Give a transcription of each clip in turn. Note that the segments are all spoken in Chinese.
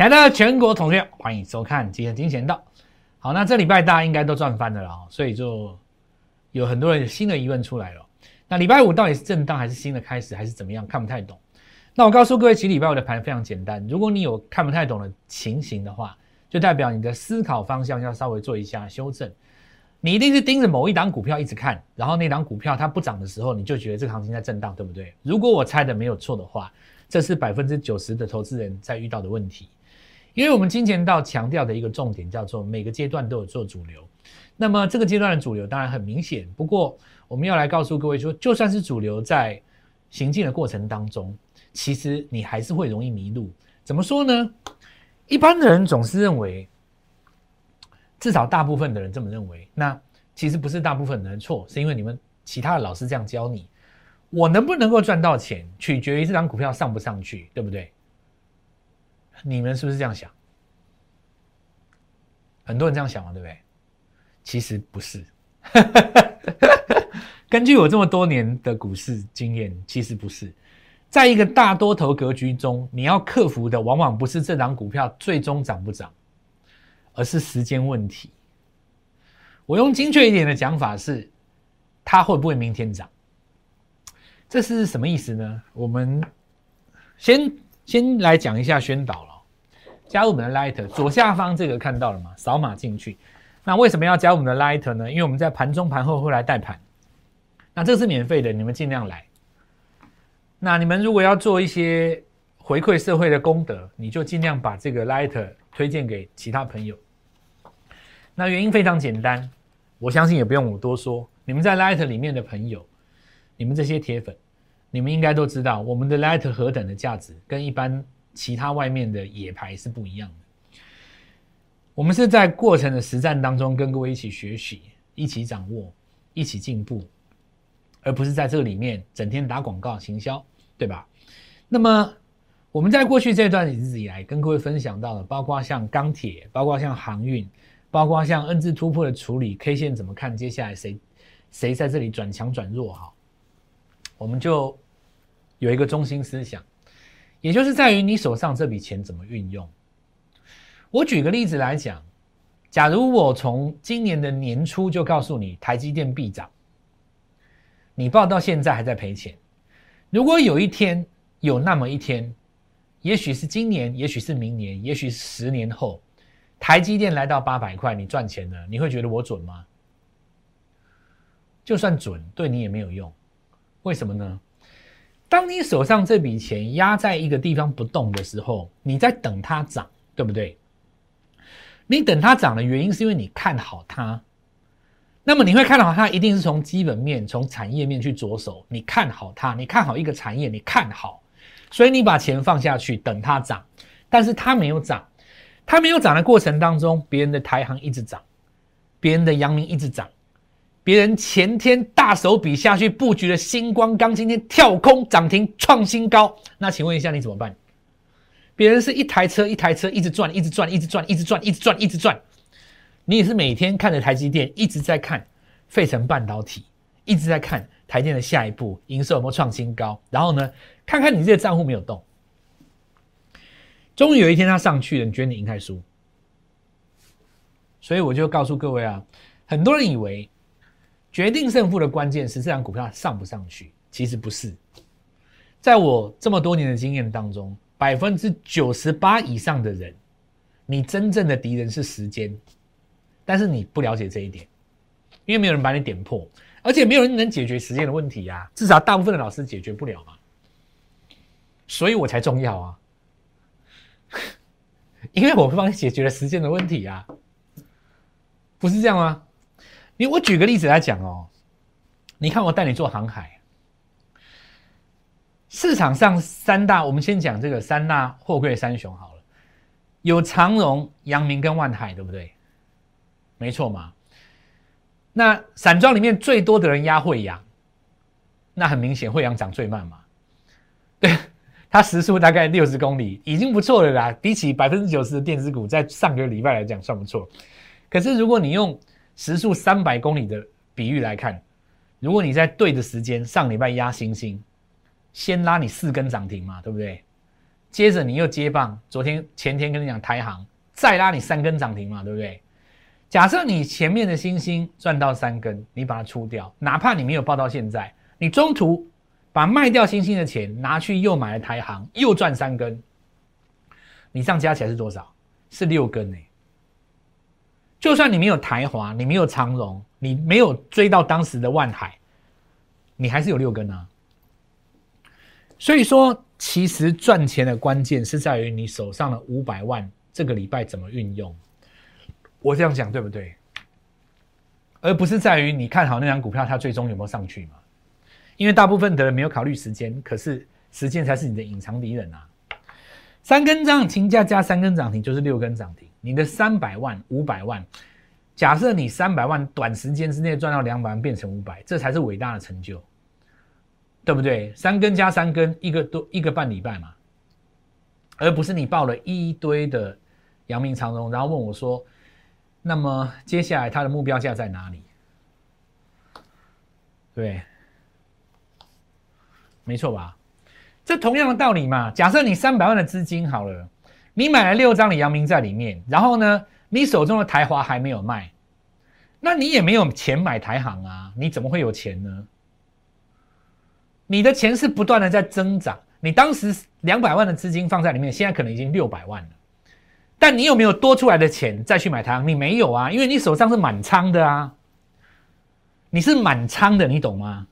亲爱的全国同学，欢迎收看今天金钱道。好，那这礼拜大家应该都赚翻了啦，所以就有很多人新的疑问出来了。那礼拜五到底是震荡还是新的开始，还是怎么样？看不太懂。那我告诉各位，其实礼拜五的盘非常简单。如果你有看不太懂的情形的话，就代表你的思考方向要稍微做一下修正。你一定是盯着某一档股票一直看，然后那档股票它不涨的时候，你就觉得这个行情在震荡，对不对？如果我猜的没有错的话，这是百分之九十的投资人在遇到的问题。因为我们金钱道强调的一个重点叫做每个阶段都有做主流，那么这个阶段的主流当然很明显。不过我们要来告诉各位说，就算是主流在行进的过程当中，其实你还是会容易迷路。怎么说呢？一般的人总是认为，至少大部分的人这么认为。那其实不是大部分的人错，是因为你们其他的老师这样教你。我能不能够赚到钱，取决于这张股票上不上去，对不对？你们是不是这样想？很多人这样想嘛，对不对？其实不是。根据我这么多年的股市经验，其实不是。在一个大多头格局中，你要克服的往往不是这档股票最终涨不涨，而是时间问题。我用精确一点的讲法是，它会不会明天涨？这是什么意思呢？我们先先来讲一下宣导了。加入我们的 Light，左下方这个看到了吗？扫码进去。那为什么要加入我们的 Light 呢？因为我们在盘中盘后会来带盘。那这是免费的，你们尽量来。那你们如果要做一些回馈社会的功德，你就尽量把这个 Light 推荐给其他朋友。那原因非常简单，我相信也不用我多说。你们在 Light 里面的朋友，你们这些铁粉，你们应该都知道我们的 Light 何等的价值，跟一般。其他外面的野牌是不一样的。我们是在过程的实战当中跟各位一起学习、一起掌握、一起进步，而不是在这里面整天打广告行销，对吧？那么我们在过去这段日子以来跟各位分享到的，包括像钢铁，包括像航运，包括像 N 字突破的处理，K 线怎么看？接下来谁谁在这里转强转弱？哈，我们就有一个中心思想。也就是在于你手上这笔钱怎么运用。我举个例子来讲，假如我从今年的年初就告诉你台积电必涨，你报到现在还在赔钱。如果有一天有那么一天，也许是今年，也许是明年，也许是十年后，台积电来到八百块，你赚钱了，你会觉得我准吗？就算准，对你也没有用。为什么呢？当你手上这笔钱压在一个地方不动的时候，你在等它涨，对不对？你等它涨的原因是因为你看好它。那么你会看好它，一定是从基本面、从产业面去着手。你看好它，你看好一个产业，你看好，所以你把钱放下去等它涨。但是它没有涨，它没有涨的过程当中，别人的台行一直涨，别人的阳明一直涨。别人前天大手笔下去布局的星光钢，今天跳空涨停创新高，那请问一下你怎么办？别人是一台车一台车一直转，一直转，一直转，一直转，一直转，一直转。你也是每天看着台积电，一直在看费城半导体，一直在看台电的下一步营收有没有创新高，然后呢，看看你这个账户没有动。终于有一天它上去了，你觉得你赢还是输？所以我就告诉各位啊，很多人以为。决定胜负的关键是这张股票上不上去，其实不是。在我这么多年的经验当中，百分之九十八以上的人，你真正的敌人是时间，但是你不了解这一点，因为没有人把你点破，而且没有人能解决时间的问题呀。至少大部分的老师解决不了嘛，所以我才重要啊，因为我帮你解决了时间的问题啊，不是这样吗？你我举个例子来讲哦，你看我带你做航海，市场上三大，我们先讲这个三大货柜三雄好了，有长荣、阳明跟万海，对不对？没错嘛。那散装里面最多的人压惠阳，那很明显惠阳涨最慢嘛。对，它时速大概六十公里，已经不错了啦。比起百分之九十的电子股，在上个礼拜来讲算不错。可是如果你用时速三百公里的比喻来看，如果你在对的时间上礼拜压星星，先拉你四根涨停嘛，对不对？接着你又接棒，昨天前天跟你讲台行再拉你三根涨停嘛，对不对？假设你前面的星星赚到三根，你把它出掉，哪怕你没有报到现在，你中途把卖掉星星的钱拿去又买了台行，又赚三根，你这样加起来是多少？是六根呢。就算你没有台华，你没有长荣，你没有追到当时的万海，你还是有六根啊。所以说。其实赚钱的关键是在于你手上的五百万，这个礼拜怎么运用？我这样讲对不对？而不是在于你看好那张股票，它最终有没有上去嘛？因为大部分的人没有考虑时间，可是时间才是你的隐藏敌人啊！三根涨停加加三根涨停就是六根涨停，你的三百万、五百万，假设你三百万短时间之内赚到两百万变成五百，这才是伟大的成就。对不对？三根加三根，一个多一个半礼拜嘛，而不是你报了一堆的阳明长荣，然后问我说，那么接下来它的目标价在哪里？对，没错吧？这同样的道理嘛。假设你三百万的资金好了，你买了六张的阳明在里面，然后呢，你手中的台华还没有卖，那你也没有钱买台行啊，你怎么会有钱呢？你的钱是不断的在增长，你当时两百万的资金放在里面，现在可能已经六百万了，但你有没有多出来的钱再去买它？你没有啊，因为你手上是满仓的啊，你是满仓的，你懂吗？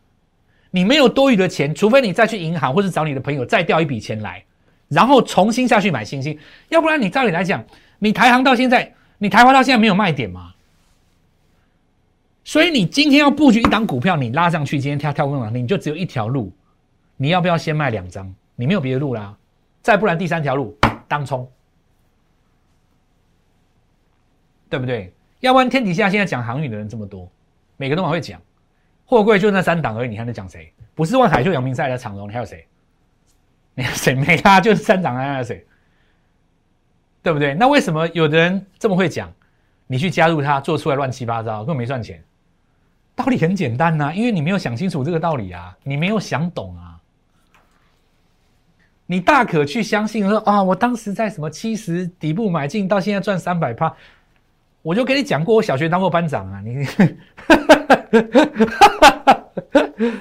你没有多余的钱，除非你再去银行或者找你的朋友再调一笔钱来，然后重新下去买星星，要不然你照理来讲，你台行到现在，你台华到现在没有卖点吗？所以你今天要布局一档股票，你拉上去，今天跳跳空涨停，你就只有一条路，你要不要先卖两张？你没有别的路啦，再不然第三条路当冲，对不对？要不然天底下现在讲航运的人这么多，每个都蛮会讲，货柜就那三档而已，你还能讲谁？不是万海就阳明赛的长荣，你还有谁？谁？没他就是三档，还有谁？对不对？那为什么有的人这么会讲？你去加入他，做出来乱七八糟，根本没赚钱。道理很简单呐，因为你没有想清楚这个道理啊，你没有想懂啊。你大可去相信说啊，我当时在什么七十底部买进，到现在赚三百趴，我就跟你讲过，我小学当过班长啊，你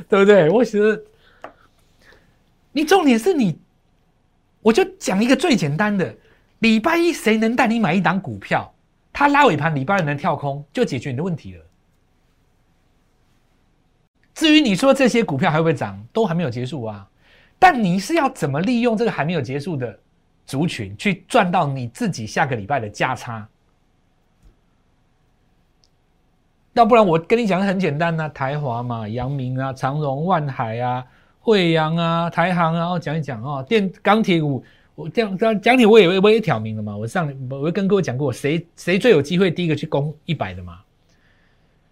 对不对？我其实你重点是你，我就讲一个最简单的，礼拜一谁能带你买一档股票，他拉尾盘，礼拜二能跳空，就解决你的问题了。至于你说这些股票还会不会涨，都还没有结束啊。但你是要怎么利用这个还没有结束的族群，去赚到你自己下个礼拜的价差？要不然我跟你讲很简单呐，台华嘛、阳明啊、长荣、万海啊、惠阳啊、台航啊，我讲一讲哦。电钢铁股，我这样讲讲铁我也我也挑明了嘛。我上我跟各位讲过，谁谁最有机会第一个去攻一百的嘛。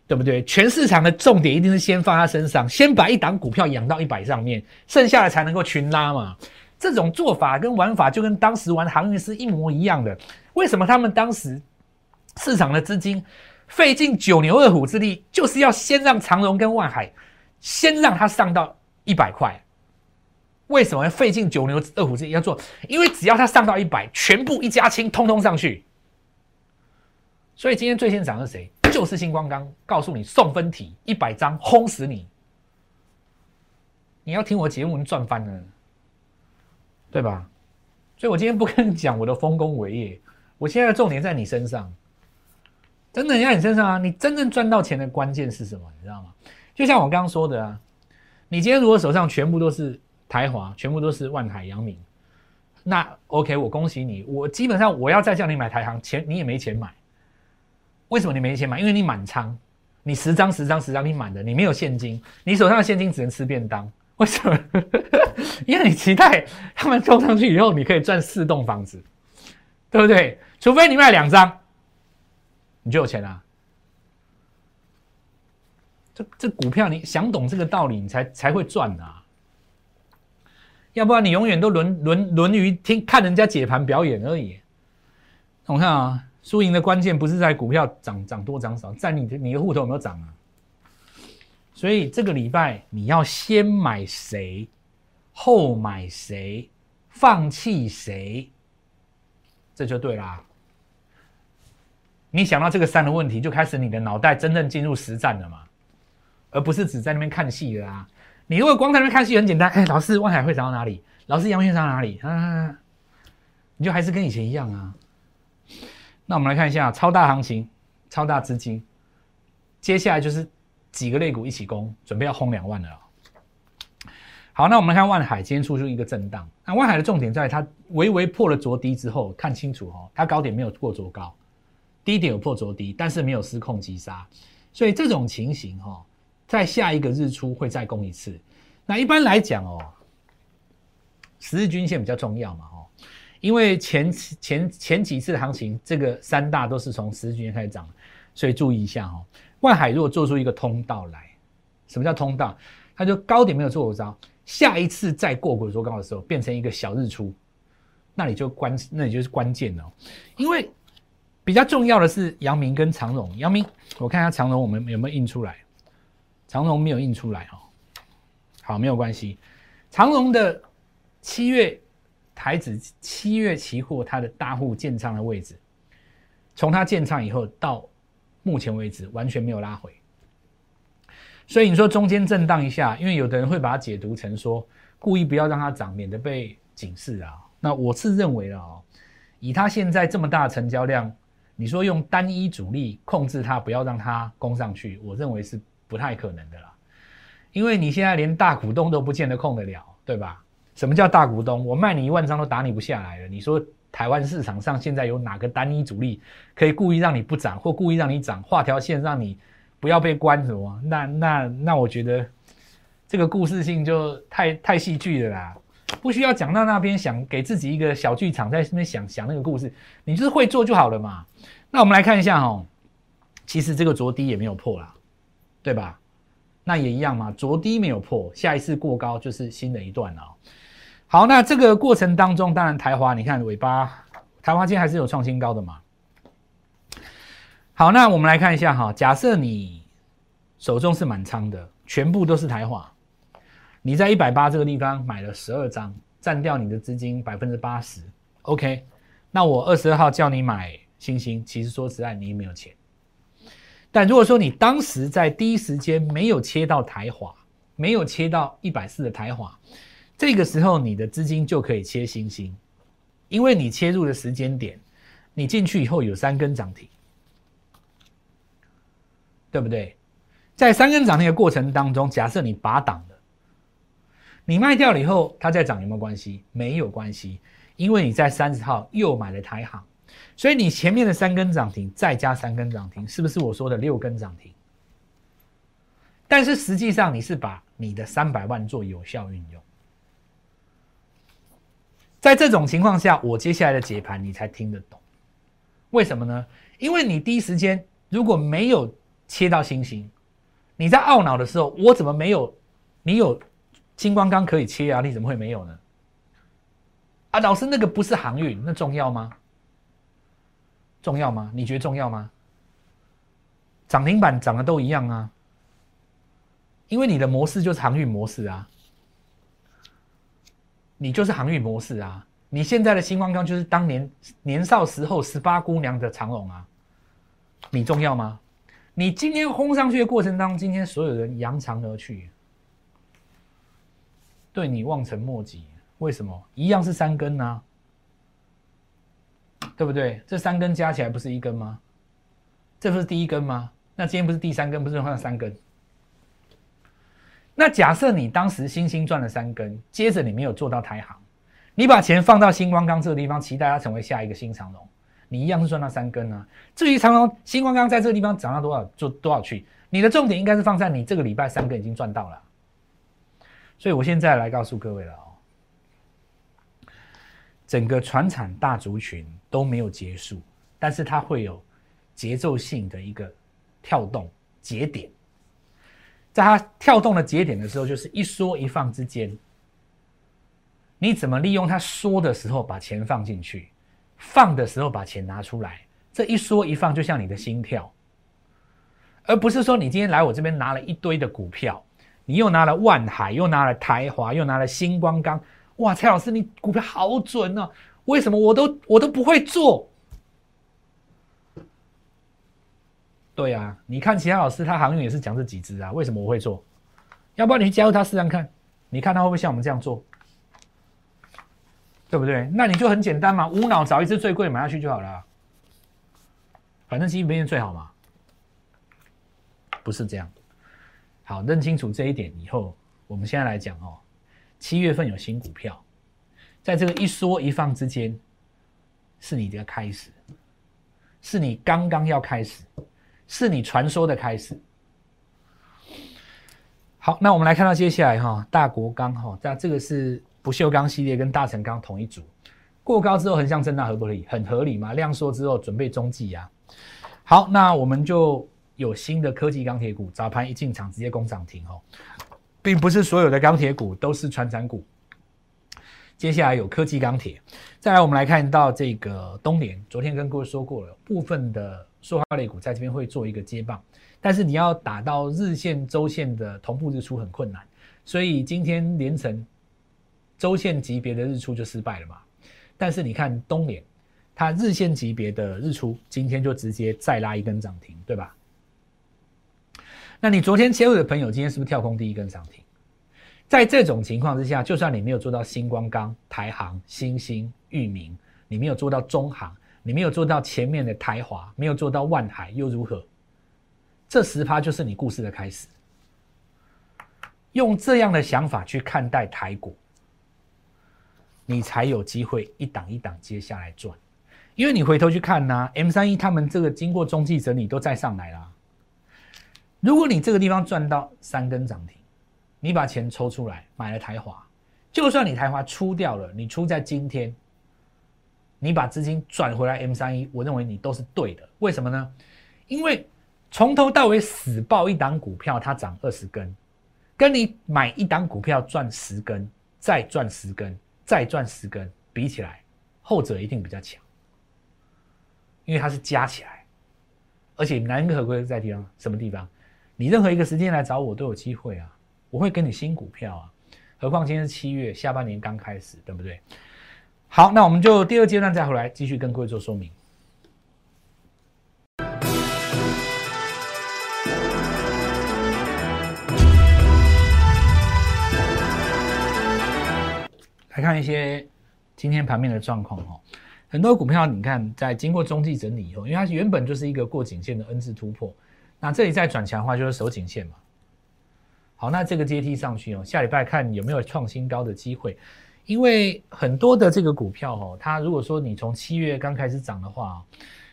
对不对？全市场的重点一定是先放他身上，先把一档股票养到一百上面，剩下的才能够群拉嘛。这种做法跟玩法就跟当时玩航运是一模一样的。为什么他们当时市场的资金费尽九牛二虎之力，就是要先让长荣跟万海先让它上到一百块？为什么要费尽九牛二虎之力要做？因为只要它上到一百，全部一家亲，通通上去。所以今天最先涨是谁？就是星光刚告诉你送分题一百张轰死你！你要听我节目，你赚翻了，对吧？所以我今天不跟你讲我的丰功伟业，我现在的重点在你身上，真的在你身上啊！你真正赚到钱的关键是什么？你知道吗？就像我刚刚说的啊，你今天如果手上全部都是台华，全部都是万海、阳明，那 OK，我恭喜你，我基本上我要再叫你买台行，钱你也没钱买。为什么你没钱买？因为你满仓，你十张十张十张你满的，你没有现金，你手上的现金只能吃便当。为什么？因为你期待他们冲上去以后，你可以赚四栋房子，对不对？除非你卖两张，你就有钱了。这这股票，你想懂这个道理，你才才会赚啊。要不然你永远都沦沦沦于听看人家解盘表演而已。我看啊。输赢的关键不是在股票涨涨多涨少，在你的你的户头有没有涨啊？所以这个礼拜你要先买谁，后买谁，放弃谁？这就对啦。你想到这个三的问题，就开始你的脑袋真正进入实战了嘛，而不是只在那边看戏了啊。你如果光在那边看戏，很简单，哎，老师万海会涨到哪里？老师阳明涨到哪里？啊，你就还是跟以前一样啊。那我们来看一下超大行情、超大资金，接下来就是几个类股一起攻，准备要轰两万了。好，那我们来看万海今天出出一个震荡。那万海的重点在它微微破了昨低之后，看清楚哦，它高点没有过昨高。低点有破昨低，但是没有失控急杀，所以这种情形哈，在下一个日出会再攻一次。那一般来讲哦，十日均线比较重要嘛哦，因为前前前几次行情，这个三大都是从十日均线开始涨，所以注意一下哦。万海如果做出一个通道来，什么叫通道？它就高点没有做过招，下一次再过过做高的时候，变成一个小日出，那你就关，那你就是关键了，因为。比较重要的是阳明跟长荣。阳明，我看一下长荣，我们有没有印出来？长荣没有印出来哦。好，没有关系。长荣的七月台指七月期货，它的大户建仓的位置，从它建仓以后到目前为止完全没有拉回。所以你说中间震荡一下，因为有的人会把它解读成说故意不要让它涨，免得被警示啊。那我是认为了哦，以它现在这么大的成交量。你说用单一主力控制它，不要让它攻上去，我认为是不太可能的啦。因为你现在连大股东都不见得控得了，对吧？什么叫大股东？我卖你一万张都打你不下来了。你说台湾市场上现在有哪个单一主力可以故意让你不涨，或故意让你涨，画条线让你不要被关什么？那那那，我觉得这个故事性就太太戏剧了啦。不需要讲到那边，想给自己一个小剧场，在那边想想那个故事，你就是会做就好了嘛。那我们来看一下哈，其实这个着低也没有破啦，对吧？那也一样嘛，着低没有破，下一次过高就是新的一段了。好，那这个过程当中，当然台华，你看尾巴，台华今天还是有创新高的嘛。好，那我们来看一下哈，假设你手中是满仓的，全部都是台华。你在一百八这个地方买了十二张，占掉你的资金百分之八十。OK，那我二十二号叫你买星星，其实说实在你也没有钱。但如果说你当时在第一时间没有切到台华，没有切到一百四的台华，这个时候你的资金就可以切星星，因为你切入的时间点，你进去以后有三根涨停，对不对？在三根涨停的过程当中，假设你拔档了。你卖掉了以后，它再涨有没有关系？没有关系，因为你在三十号又买了台行，所以你前面的三根涨停再加三根涨停，是不是我说的六根涨停？但是实际上你是把你的三百万做有效运用，在这种情况下，我接下来的解盘你才听得懂，为什么呢？因为你第一时间如果没有切到星星，你在懊恼的时候，我怎么没有？你有？金光钢可以切啊，你怎么会没有呢？啊，老师，那个不是航运，那重要吗？重要吗？你觉得重要吗？涨停板涨的都一样啊，因为你的模式就是航运模式啊，你就是航运模式啊，你现在的星光钢就是当年年少时候十八姑娘的长龙啊，你重要吗？你今天轰上去的过程当中，今天所有人扬长而去。对你望尘莫及，为什么？一样是三根呢，对不对？这三根加起来不是一根吗？这不是第一根吗？那今天不是第三根，不是换三根？那假设你当时星星赚了三根，接着你没有做到台行，你把钱放到星光钢这个地方，期待它成为下一个新长龙，你一样是赚到三根啊。至于长龙、星光钢在这个地方涨到多少，就多少去。你的重点应该是放在你这个礼拜三根已经赚到了。所以我现在来告诉各位了哦，整个船产大族群都没有结束，但是它会有节奏性的一个跳动节点，在它跳动的节点的时候，就是一缩一放之间，你怎么利用它缩的时候把钱放进去，放的时候把钱拿出来，这一缩一放就像你的心跳，而不是说你今天来我这边拿了一堆的股票。你又拿了万海，又拿了台华，又拿了星光钢，哇，蔡老师你股票好准哦，为什么我都我都不会做？对啊，你看其他老师他航运也是讲这几只啊，为什么我会做？要不然你去加入他试试看，你看他会不会像我们这样做？对不对？那你就很简单嘛，无脑找一只最贵买下去就好了。反正基金表现最好嘛，不是这样。好，认清楚这一点以后，我们现在来讲哦，七月份有新股票，在这个一缩一放之间，是你的开始，是你刚刚要开始，是你传说的开始。好，那我们来看到接下来哈，大国钢哈，那这个是。不锈钢系列跟大成钢同一组，过高之后横向震荡合不合理？很合理嘛？量缩之后准备中继呀。好，那我们就有新的科技钢铁股，早盘一进场直接攻涨停哦，并不是所有的钢铁股都是传产股。接下来有科技钢铁，再来我们来看到这个东联，昨天跟各位说过了，部分的塑化类股在这边会做一个接棒，但是你要打到日线、周线的同步日出很困难，所以今天连成。周线级别的日出就失败了嘛？但是你看东联，它日线级别的日出今天就直接再拉一根涨停，对吧？那你昨天切入的朋友，今天是不是跳空第一根涨停？在这种情况之下，就算你没有做到星光钢、台航、新兴、域名，你没有做到中航，你没有做到前面的台华，没有做到万海，又如何？这十趴就是你故事的开始。用这样的想法去看待台股。你才有机会一档一档接下来赚，因为你回头去看呢，M 三一他们这个经过中继整理都再上来啦。如果你这个地方赚到三根涨停，你把钱抽出来买了台华，就算你台华出掉了，你出在今天，你把资金转回来 M 三一，我认为你都是对的。为什么呢？因为从头到尾死抱一档股票，它涨二十根，跟你买一档股票赚十根，再赚十根。再赚十根，比起来，后者一定比较强，因为它是加起来，而且难能可贵在地方什么地方？你任何一个时间来找我都有机会啊，我会给你新股票啊，何况今天是七月下半年刚开始，对不对？好，那我们就第二阶段再回来继续跟各位做说明。来看一些今天盘面的状况哈，很多股票你看在经过中继整理以后，因为它原本就是一个过颈线的 N 字突破，那这里再转强的话就是守颈线嘛。好，那这个阶梯上去哦，下礼拜看有没有创新高的机会，因为很多的这个股票哦，它如果说你从七月刚开始涨的话，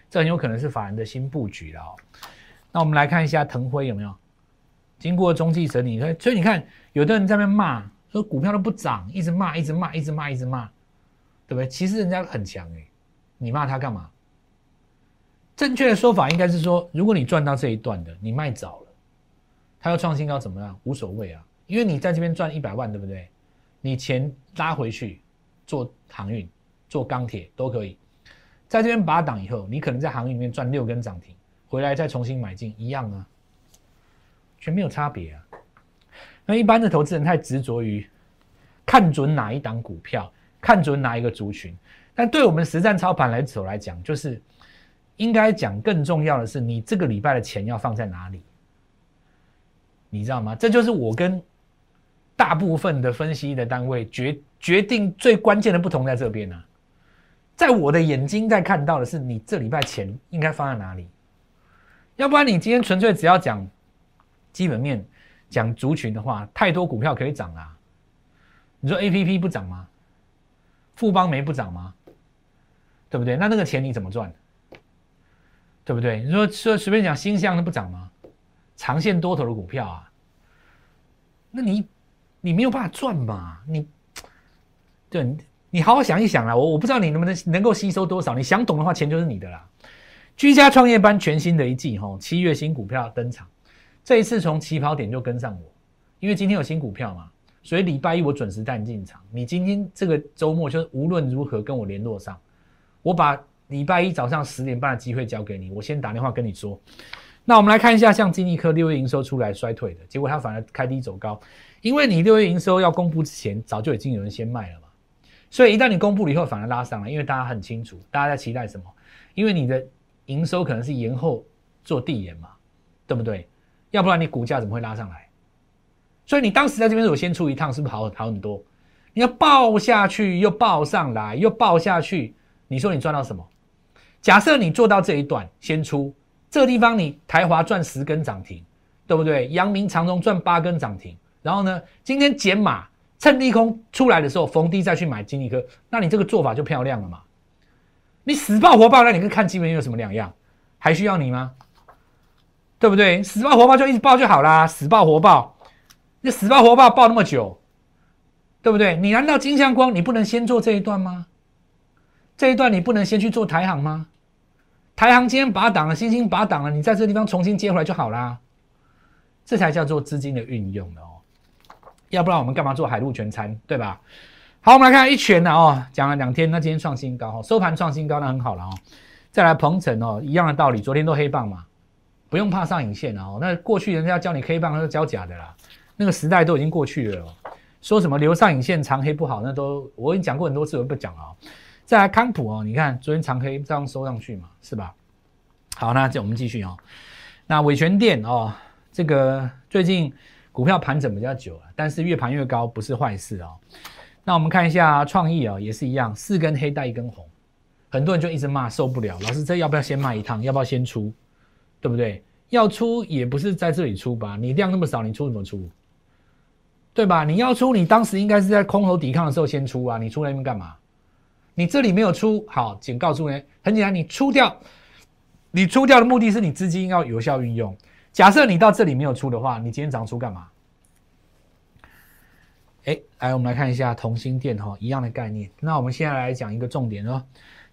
这很有可能是法人的新布局了哦。那我们来看一下腾辉有没有经过中继整理，所以你看有的人在那边骂。说股票都不涨，一直骂，一直骂，一直骂，一直骂，对不对？其实人家很强哎，你骂他干嘛？正确的说法应该是说，如果你赚到这一段的，你卖早，他要创新高怎么样？无所谓啊，因为你在这边赚一百万，对不对？你钱拉回去做航运、做钢铁都可以，在这边拔档以后，你可能在航运里面赚六根涨停，回来再重新买进一样啊，全没有差别啊。那一般的投资人太执着于看准哪一档股票，看准哪一个族群，但对我们实战操盘来走来讲，就是应该讲更重要的是，你这个礼拜的钱要放在哪里？你知道吗？这就是我跟大部分的分析的单位决决定最关键的不同在这边呢。在我的眼睛在看到的是，你这礼拜钱应该放在哪里？要不然你今天纯粹只要讲基本面。讲族群的话，太多股票可以涨啊！你说 A P P 不涨吗？富邦没不涨吗？对不对？那那个钱你怎么赚？对不对？你说说随便讲新向的不涨吗？长线多头的股票啊，那你你没有办法赚嘛？你对，你好好想一想啊！我我不知道你能不能能够吸收多少，你想懂的话，钱就是你的啦。居家创业班全新的一季哈，七月新股票登场。这一次从起跑点就跟上我，因为今天有新股票嘛，所以礼拜一我准时带你进场。你今天这个周末就是无论如何跟我联络上，我把礼拜一早上十点半的机会交给你，我先打电话跟你说。那我们来看一下，像金立科六月营收出来衰退的结果，它反而开低走高，因为你六月营收要公布之前，早就已经有人先卖了嘛。所以一旦你公布了以后，反而拉上来，因为大家很清楚，大家在期待什么？因为你的营收可能是延后做递延嘛，对不对？要不然你股价怎么会拉上来？所以你当时在这边如果先出一趟，是不是好好很多？你要爆下去，又爆上来，又爆下去，你说你赚到什么？假设你做到这一段先出，这个地方你台华赚十根涨停，对不对？阳明长荣赚八根涨停，然后呢，今天减码，趁利空出来的时候逢低再去买金利科，那你这个做法就漂亮了嘛？你死爆活爆，那你跟看基本面有什么两样？还需要你吗？对不对？死爆活爆就一直爆就好啦，死爆活爆，你死爆活爆爆那么久，对不对？你难道金相光你不能先做这一段吗？这一段你不能先去做台行吗？排行今天拔档了，星星拔档了，你在这地方重新接回来就好啦。这才叫做资金的运用哦，要不然我们干嘛做海陆全餐，对吧？好，我们来看一拳的哦，讲了两天，那今天创新高，收盘创新高，那很好了哦。再来鹏程哦，一样的道理，昨天都黑棒嘛，不用怕上影线哦。那过去人家教你黑棒，那是教假的啦，那个时代都已经过去了哦。说什么留上影线长黑不好，那都我已经讲过很多次，我不讲了。哦再来康普哦，你看昨天长黑这样收上去嘛，是吧？好，那这我们继续哦。那伟全店哦，这个最近股票盘整比较久了，但是越盘越高不是坏事哦。那我们看一下创意啊，也是一样，四根黑带一根红，很多人就一直骂受不了。老师，这要不要先卖一趟？要不要先出？对不对？要出也不是在这里出吧？你量那么少，你出怎么出？对吧？你要出，你当时应该是在空头抵抗的时候先出啊！你出来那边干嘛？你这里没有出，好，请告诉你，很简单，你出掉，你出掉的目的是你资金要有效运用。假设你到这里没有出的话，你今天早上出干嘛？哎，来，我们来看一下同心店哈，一样的概念。那我们现在来讲一个重点哦，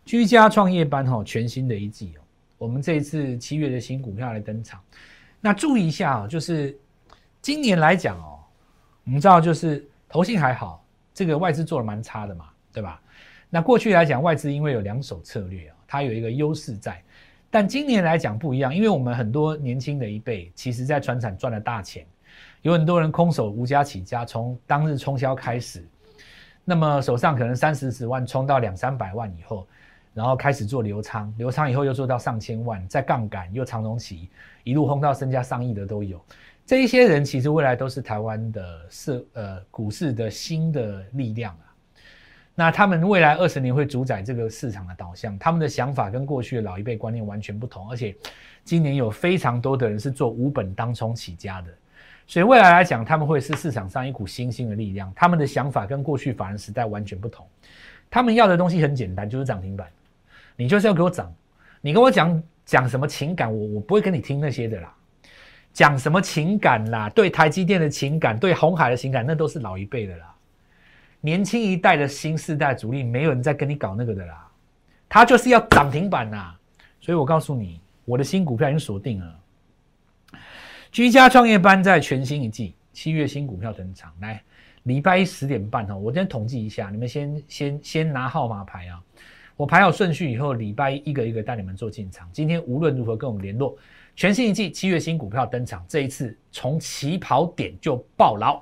居家创业班哈，全新的一季哦，我们这一次七月的新股票来登场。那注意一下哦，就是今年来讲哦，我们知道就是投信还好，这个外资做的蛮差的嘛，对吧？那过去来讲，外资因为有两手策略啊，它有一个优势在，但今年来讲不一样，因为我们很多年轻的一辈，其实在船产赚了大钱。有很多人空手无家起家，从当日冲销开始，那么手上可能三四十万冲到两三百万以后，然后开始做流仓，流仓以后又做到上千万，再杠杆又长龙起，一路轰到身家上亿的都有。这一些人其实未来都是台湾的市呃股市的新的力量啊。那他们未来二十年会主宰这个市场的导向，他们的想法跟过去的老一辈观念完全不同，而且今年有非常多的人是做无本当冲起家的。所以未来来讲，他们会是市场上一股新兴的力量。他们的想法跟过去法人时代完全不同。他们要的东西很简单，就是涨停板。你就是要给我涨。你跟我讲讲什么情感，我我不会跟你听那些的啦。讲什么情感啦？对台积电的情感，对红海的情感，那都是老一辈的啦。年轻一代的新世代主力，没有人在跟你搞那个的啦。他就是要涨停板呐。所以我告诉你，我的新股票已经锁定了。居家创业班在全新一季七月新股票登场，来礼拜一十点半哈，我先统计一下，你们先先先拿号码牌啊，我排好顺序以后，礼拜一一个一个带你们做进场。今天无论如何跟我们联络，全新一季七月新股票登场，这一次从起跑点就爆牢，